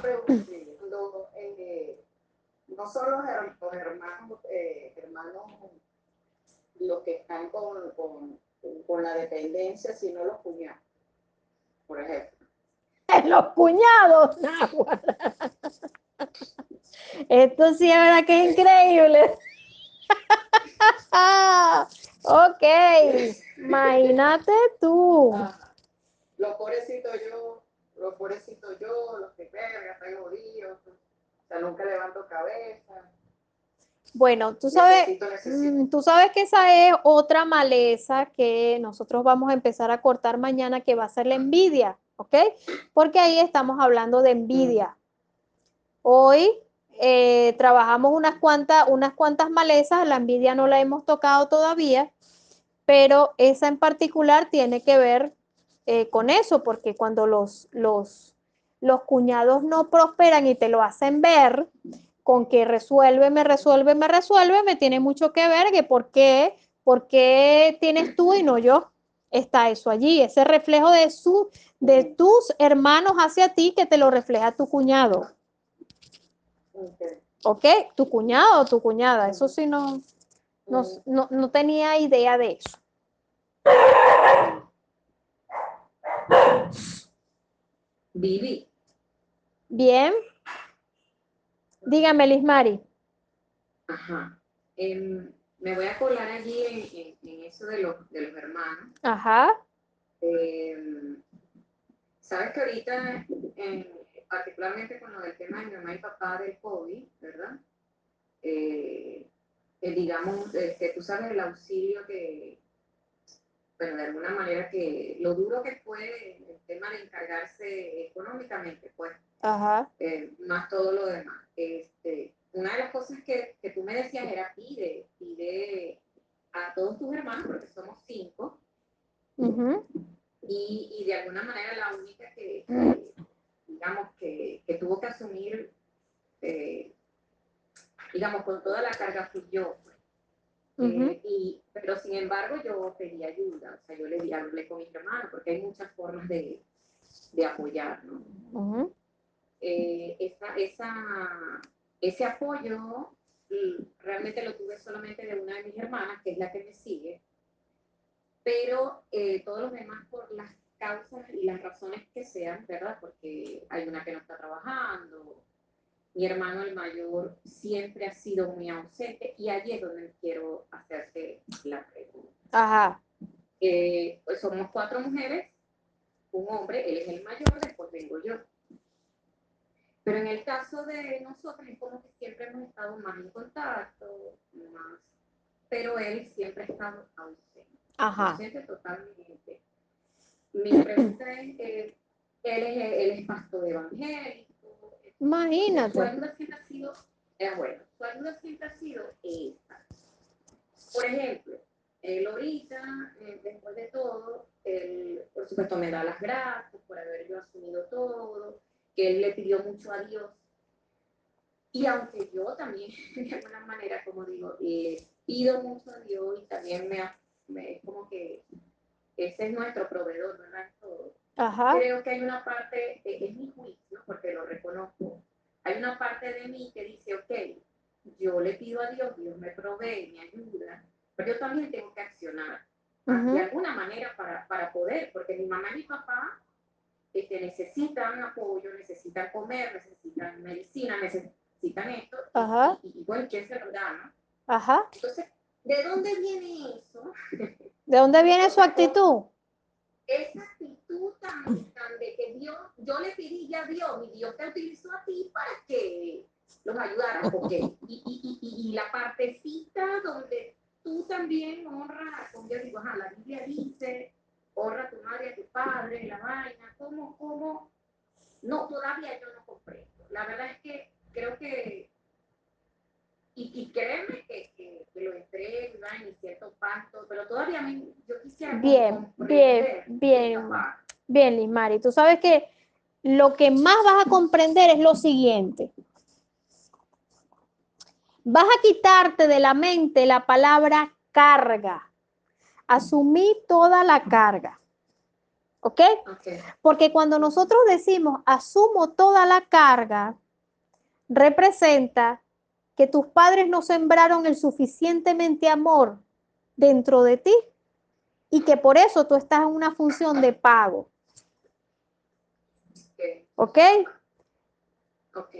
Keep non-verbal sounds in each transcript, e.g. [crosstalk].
pregunta, eh, no son los, hermanos, eh, hermanos los que están con, con, con la dependencia, sino los cuñados, por ejemplo. [laughs] Los cuñados, Esto sí es verdad que es increíble. [laughs] ok, imagínate tú. los pobrecitos yo, los pobrecitos yo, los verga, están jodidos, o sea, nunca levanto cabeza. Bueno, tú sabes, mm, tú sabes que esa es otra maleza que nosotros vamos a empezar a cortar mañana, que va a ser la envidia, ¿ok? Porque ahí estamos hablando de envidia. Hoy eh, trabajamos unas cuantas, unas cuantas malezas, la envidia no la hemos tocado todavía, pero esa en particular tiene que ver eh, con eso, porque cuando los, los, los cuñados no prosperan y te lo hacen ver, con que resuelve, me resuelve, me resuelve, me tiene mucho que ver que por qué, por qué tienes tú y no yo. Está eso allí, ese reflejo de, su, de tus hermanos hacia ti que te lo refleja tu cuñado. ¿Ok? Tu cuñado o tu cuñada. Eso sí no, no, tenía idea de eso. Vivi. Bien. Dígame, Lismari. Ajá. Em, me voy a colar allí en, eso de los, de los, hermanos. Ajá. Em, Sabes que ahorita en, particularmente con lo del tema de mi mamá y papá del COVID, ¿verdad? Eh, eh, digamos, este, tú sabes el auxilio que, bueno, de alguna manera que lo duro que fue el tema de encargarse económicamente, pues, Ajá. Eh, más todo lo demás. Este, una de las cosas que, que, tú me decías era pide, pide a todos tus hermanos, porque somos cinco, y, y, de alguna manera la única que digamos, que, que tuvo que asumir, eh, digamos, con toda la carga fui yo. Pues. Eh, y, pero sin embargo yo pedí ayuda, o sea, yo le di, hablé con mi hermano, porque hay muchas formas de, de apoyar, ¿no? Eh, esa, esa, ese apoyo realmente lo tuve solamente de una de mis hermanas, que es la que me sigue, pero todos los demás por las causas y las razones que sean, ¿verdad? Porque hay una que no está trabajando, mi hermano el mayor siempre ha sido muy ausente y allí es donde quiero hacerte la pregunta. Ajá. Eh, pues somos cuatro mujeres, un hombre, él es el mayor, después vengo yo. Pero en el caso de nosotros es como que siempre hemos estado más en contacto, más, pero él siempre ha estado ausente. Ajá. Ausente totalmente. Mi pregunta es, él, es, él es pastor evangélico. Imagínate. Su ayuda siempre ha sido, eh, bueno, su ayuda siempre ha sido esta. Por ejemplo, él ahorita, eh, después de todo, él, por supuesto, me da las gracias por haber yo asumido todo, que él le pidió mucho a Dios. Y aunque yo también, [laughs] de alguna manera, como digo, le pido mucho a Dios y también me, me es como que ese es nuestro proveedor, ¿verdad? Todo. Creo que hay una parte, es mi juicio, porque lo reconozco, hay una parte de mí que dice, ok, yo le pido a Dios, Dios me provee, me ayuda, pero yo también tengo que accionar de alguna manera para, para, poder, porque mi mamá y mi papá este, necesitan apoyo, necesitan comer, necesitan medicina, necesitan esto, Y, bueno, ¿quién se lo da, no? Ajá. Entonces, ¿de dónde viene eso? ¿De dónde viene su actitud? [laughs] Esa actitud de que Dios, yo le pedí ya a Dios, y Dios te utilizó a ti para que los ayudaras, porque, y, y, y, y la partecita donde tú también honras, como yo digo, ajá, la Biblia dice, honra a tu madre, a tu padre, la vaina, ¿cómo, cómo? No, todavía yo no comprendo. La verdad es que creo que y, y créeme que, que, lo entré en cierto pacto, pero todavía a mí, yo quisiera. Bien, bien, bien. Bien, Lismari. Tú sabes que lo que más vas a comprender es lo siguiente. Vas a quitarte de la mente la palabra carga. Asumí toda la carga. ¿Ok? Porque cuando nosotros decimos asumo toda la carga, representa que tus padres no sembraron el suficientemente amor dentro de ti y que por eso tú estás en una función de pago. ¿Ok?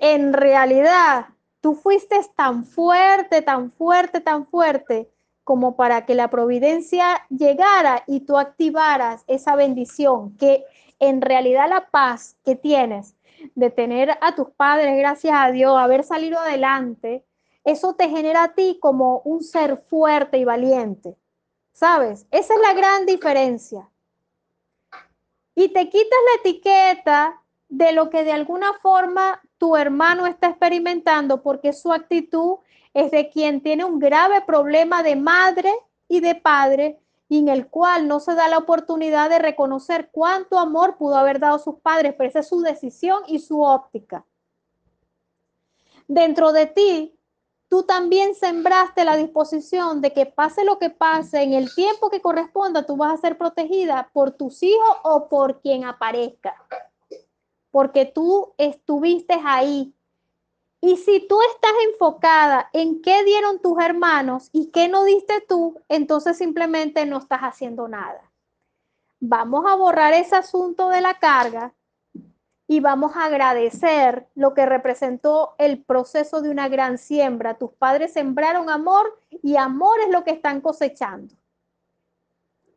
En realidad, tú fuiste tan fuerte, tan fuerte, tan fuerte como para que la providencia llegara y tú activaras esa bendición, que en realidad la paz que tienes de tener a tus padres, gracias a Dios, haber salido adelante, eso te genera a ti como un ser fuerte y valiente. ¿Sabes? Esa es la gran diferencia. Y te quitas la etiqueta de lo que de alguna forma tu hermano está experimentando porque su actitud es de quien tiene un grave problema de madre y de padre y en el cual no se da la oportunidad de reconocer cuánto amor pudo haber dado sus padres, pero esa es su decisión y su óptica. Dentro de ti, tú también sembraste la disposición de que pase lo que pase, en el tiempo que corresponda, tú vas a ser protegida por tus hijos o por quien aparezca, porque tú estuviste ahí y si tú estás enfocada en qué dieron tus hermanos y qué no diste tú, entonces simplemente no estás haciendo nada. Vamos a borrar ese asunto de la carga y vamos a agradecer lo que representó el proceso de una gran siembra. Tus padres sembraron amor y amor es lo que están cosechando.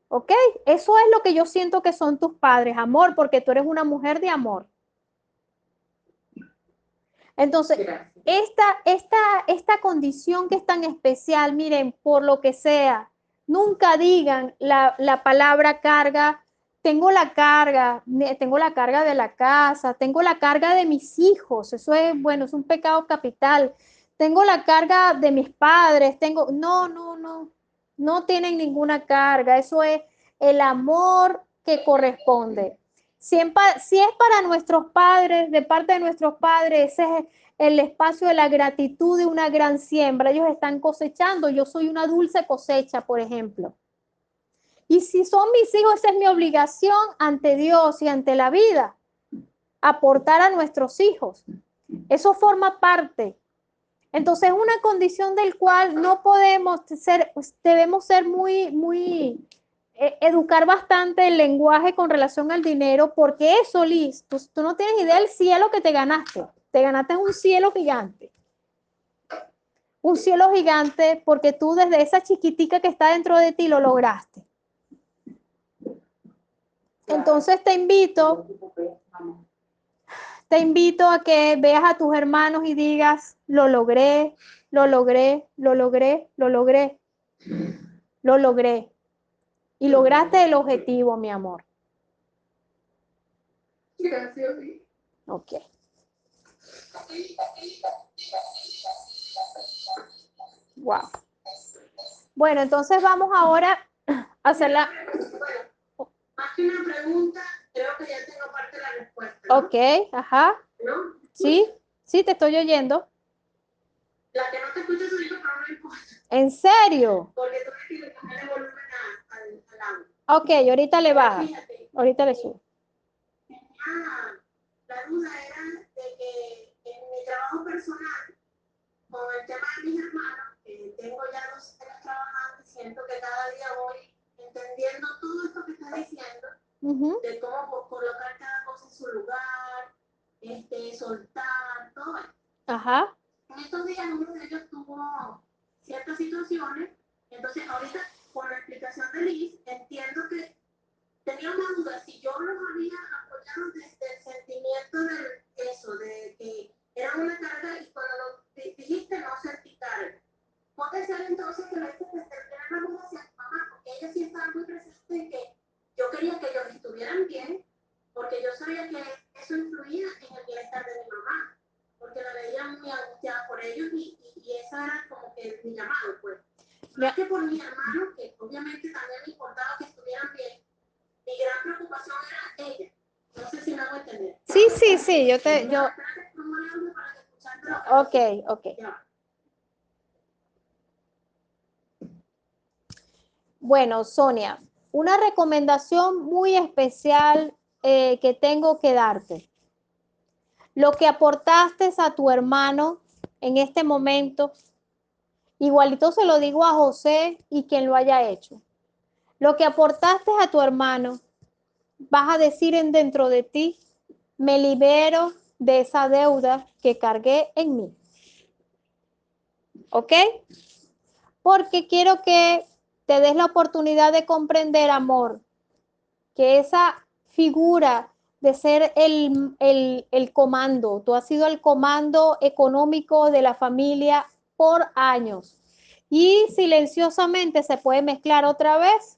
¿Ok? Eso es lo que yo siento que son tus padres, amor, porque tú eres una mujer de amor. Entonces, esta, esta, esta condición que es tan especial, miren, por lo que sea, nunca digan la, la palabra carga, tengo la carga, tengo la carga de la casa, tengo la carga de mis hijos, eso es, bueno, es un pecado capital, tengo la carga de mis padres, tengo, no, no, no, no tienen ninguna carga, eso es el amor que corresponde. Si, es para nuestros padres, de parte de nuestros padres, ese es el espacio de la gratitud de una gran siembra. Ellos están cosechando. Yo soy una dulce cosecha, por ejemplo. Y si son mis hijos, esa es mi obligación ante Dios y ante la vida, aportar a nuestros hijos. Eso forma parte. Entonces, una condición del cual no podemos ser, debemos ser muy, muy eh, educar bastante el lenguaje con relación al dinero, porque eso, Liz, tú, tú no tienes idea del cielo que te ganaste. Te ganaste un cielo gigante. Un cielo gigante porque tú desde esa chiquitica que está dentro de ti lo lograste. Entonces te invito, te invito a que veas a tus hermanos y digas, lo logré, lo logré, lo logré, lo logré, lo logré. Y lograste el objetivo, mi amor. Gracias. Ok. Wow. Bueno, entonces vamos ahora a hacer la... Más que una pregunta, creo que ya tengo parte de la respuesta. Ok, ajá. ¿No? Sí, sí, te estoy oyendo. La que no te escucha soy yo, pero no importa. ¿En serio? Porque tú Ok, ahorita le baja. Ahorita le subo. La duda era de que en mi trabajo personal, con el tema de mis hermanos, que tengo ya dos años trabajando y siento que cada día voy entendiendo todo esto que estás diciendo, de cómo colocar cada cosa en su lugar, este, soltar, todo Ajá. En estos días uno de ellos tuvo ciertas situaciones, entonces ahorita por la explicación de Liz, entiendo que tenía una duda si yo los había apoyado desde el sentimiento de eso, de que era una carga y cuando lo dijiste no sentí carga. Puede ser entonces que lo hice desde el la hacia mi mamá, porque ella sí estaba muy presente en que yo quería que ellos estuvieran bien, porque yo sabía que eso influía en el bienestar de mi mamá, porque la veía muy angustiada por ellos y, y, y esa era como que mi llamado, pues. No que por mi hermano, obviamente también me importaba que estuvieran bien, mi gran preocupación era ella. No sé si me hago entender. Sí, sí, sí, yo te... Yo... Ok, ok. Bueno, Sonia, una recomendación muy especial eh, que tengo que darte. Lo que aportaste a tu hermano en este momento, igualito se lo digo a José y quien lo haya hecho. Lo que aportaste a tu hermano, vas a decir en dentro de ti, me libero de esa deuda que cargué en mí. ¿Ok? Porque quiero que te des la oportunidad de comprender, amor, que esa figura de ser el, el, comando, tú has sido el comando económico de la familia por años y silenciosamente se puede mezclar otra vez.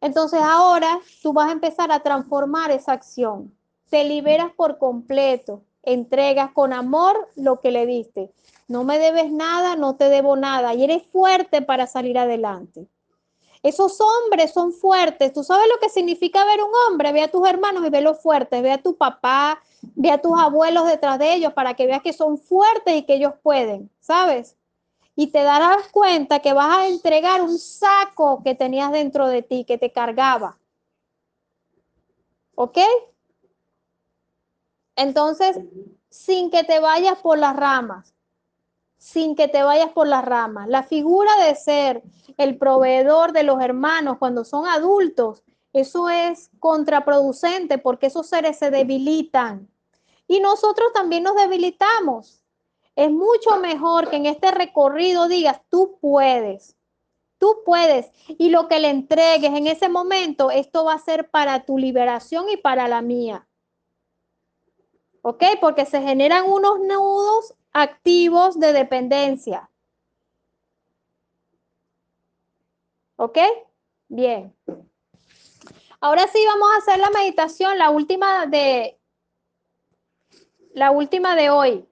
Entonces ahora tú vas a empezar a transformar esa acción. Te liberas por completo, entregas con amor lo que le diste. No me debes nada, no te debo nada y eres fuerte para salir adelante. Esos hombres son fuertes. ¿Tú sabes lo que significa ver un hombre? Ve a tus hermanos y ve los fuertes. Ve a tu papá, ve a tus abuelos detrás de ellos para que veas que son fuertes y que ellos pueden, ¿sabes? Y te darás cuenta que vas a entregar un saco que tenías dentro de ti, que te cargaba. ¿Ok? Entonces, sin que te vayas por las ramas, sin que te vayas por las ramas. La figura de ser el proveedor de los hermanos cuando son adultos, eso es contraproducente porque esos seres se debilitan. Y nosotros también nos debilitamos. Es mucho mejor que en este recorrido digas, tú puedes, tú puedes. Y lo que le entregues en ese momento, esto va a ser para tu liberación y para la mía. ¿Ok? Porque se generan unos nudos activos de dependencia. ¿Ok? Bien. Ahora sí vamos a hacer la meditación, la última de la última de hoy.